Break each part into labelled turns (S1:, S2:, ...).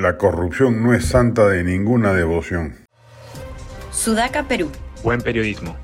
S1: La corrupción no es santa de ninguna devoción.
S2: Sudaca, Perú.
S3: Buen periodismo.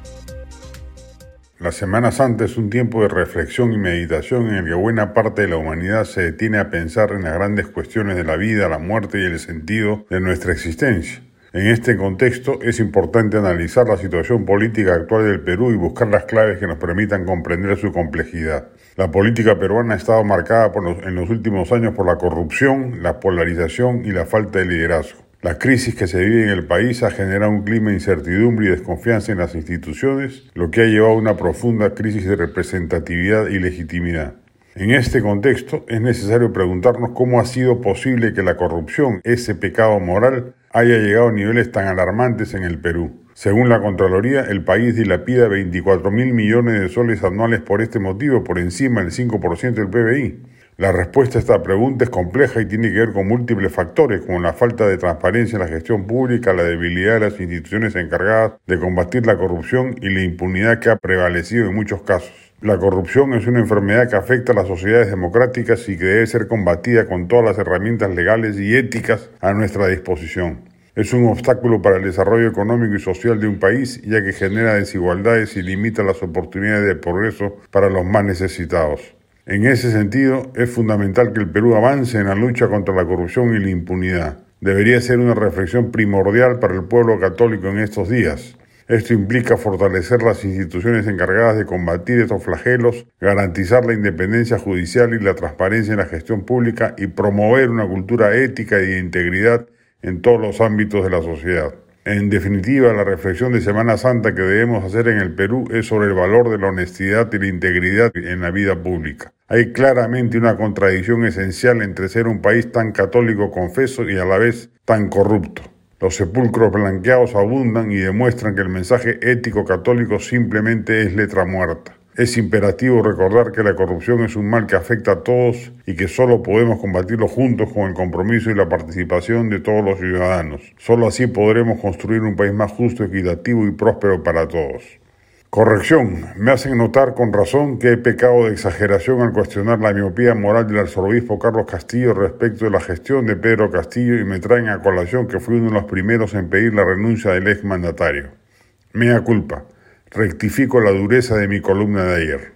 S1: La Semana Santa es un tiempo de reflexión y meditación en el que buena parte de la humanidad se detiene a pensar en las grandes cuestiones de la vida, la muerte y el sentido de nuestra existencia. En este contexto es importante analizar la situación política actual del Perú y buscar las claves que nos permitan comprender su complejidad. La política peruana ha estado marcada en los últimos años por la corrupción, la polarización y la falta de liderazgo. La crisis que se vive en el país ha generado un clima de incertidumbre y desconfianza en las instituciones, lo que ha llevado a una profunda crisis de representatividad y legitimidad. En este contexto es necesario preguntarnos cómo ha sido posible que la corrupción, ese pecado moral, haya llegado a niveles tan alarmantes en el Perú. Según la Contraloría, el país dilapida 24 mil millones de soles anuales por este motivo, por encima del 5% del PBI. La respuesta a esta pregunta es compleja y tiene que ver con múltiples factores, como la falta de transparencia en la gestión pública, la debilidad de las instituciones encargadas de combatir la corrupción y la impunidad que ha prevalecido en muchos casos. La corrupción es una enfermedad que afecta a las sociedades democráticas y que debe ser combatida con todas las herramientas legales y éticas a nuestra disposición. Es un obstáculo para el desarrollo económico y social de un país, ya que genera desigualdades y limita las oportunidades de progreso para los más necesitados. En ese sentido, es fundamental que el Perú avance en la lucha contra la corrupción y la impunidad. Debería ser una reflexión primordial para el pueblo católico en estos días. Esto implica fortalecer las instituciones encargadas de combatir estos flagelos, garantizar la independencia judicial y la transparencia en la gestión pública y promover una cultura ética y de integridad en todos los ámbitos de la sociedad. En definitiva, la reflexión de Semana Santa que debemos hacer en el Perú es sobre el valor de la honestidad y la integridad en la vida pública. Hay claramente una contradicción esencial entre ser un país tan católico confeso y a la vez tan corrupto. Los sepulcros blanqueados abundan y demuestran que el mensaje ético católico simplemente es letra muerta. Es imperativo recordar que la corrupción es un mal que afecta a todos y que solo podemos combatirlo juntos con el compromiso y la participación de todos los ciudadanos. Solo así podremos construir un país más justo, equitativo y próspero para todos. Corrección. Me hacen notar con razón que he pecado de exageración al cuestionar la miopía moral del arzobispo Carlos Castillo respecto de la gestión de Pedro Castillo y me traen a colación que fui uno de los primeros en pedir la renuncia del ex mandatario. Mea culpa. Rectifico la dureza de mi columna de ayer.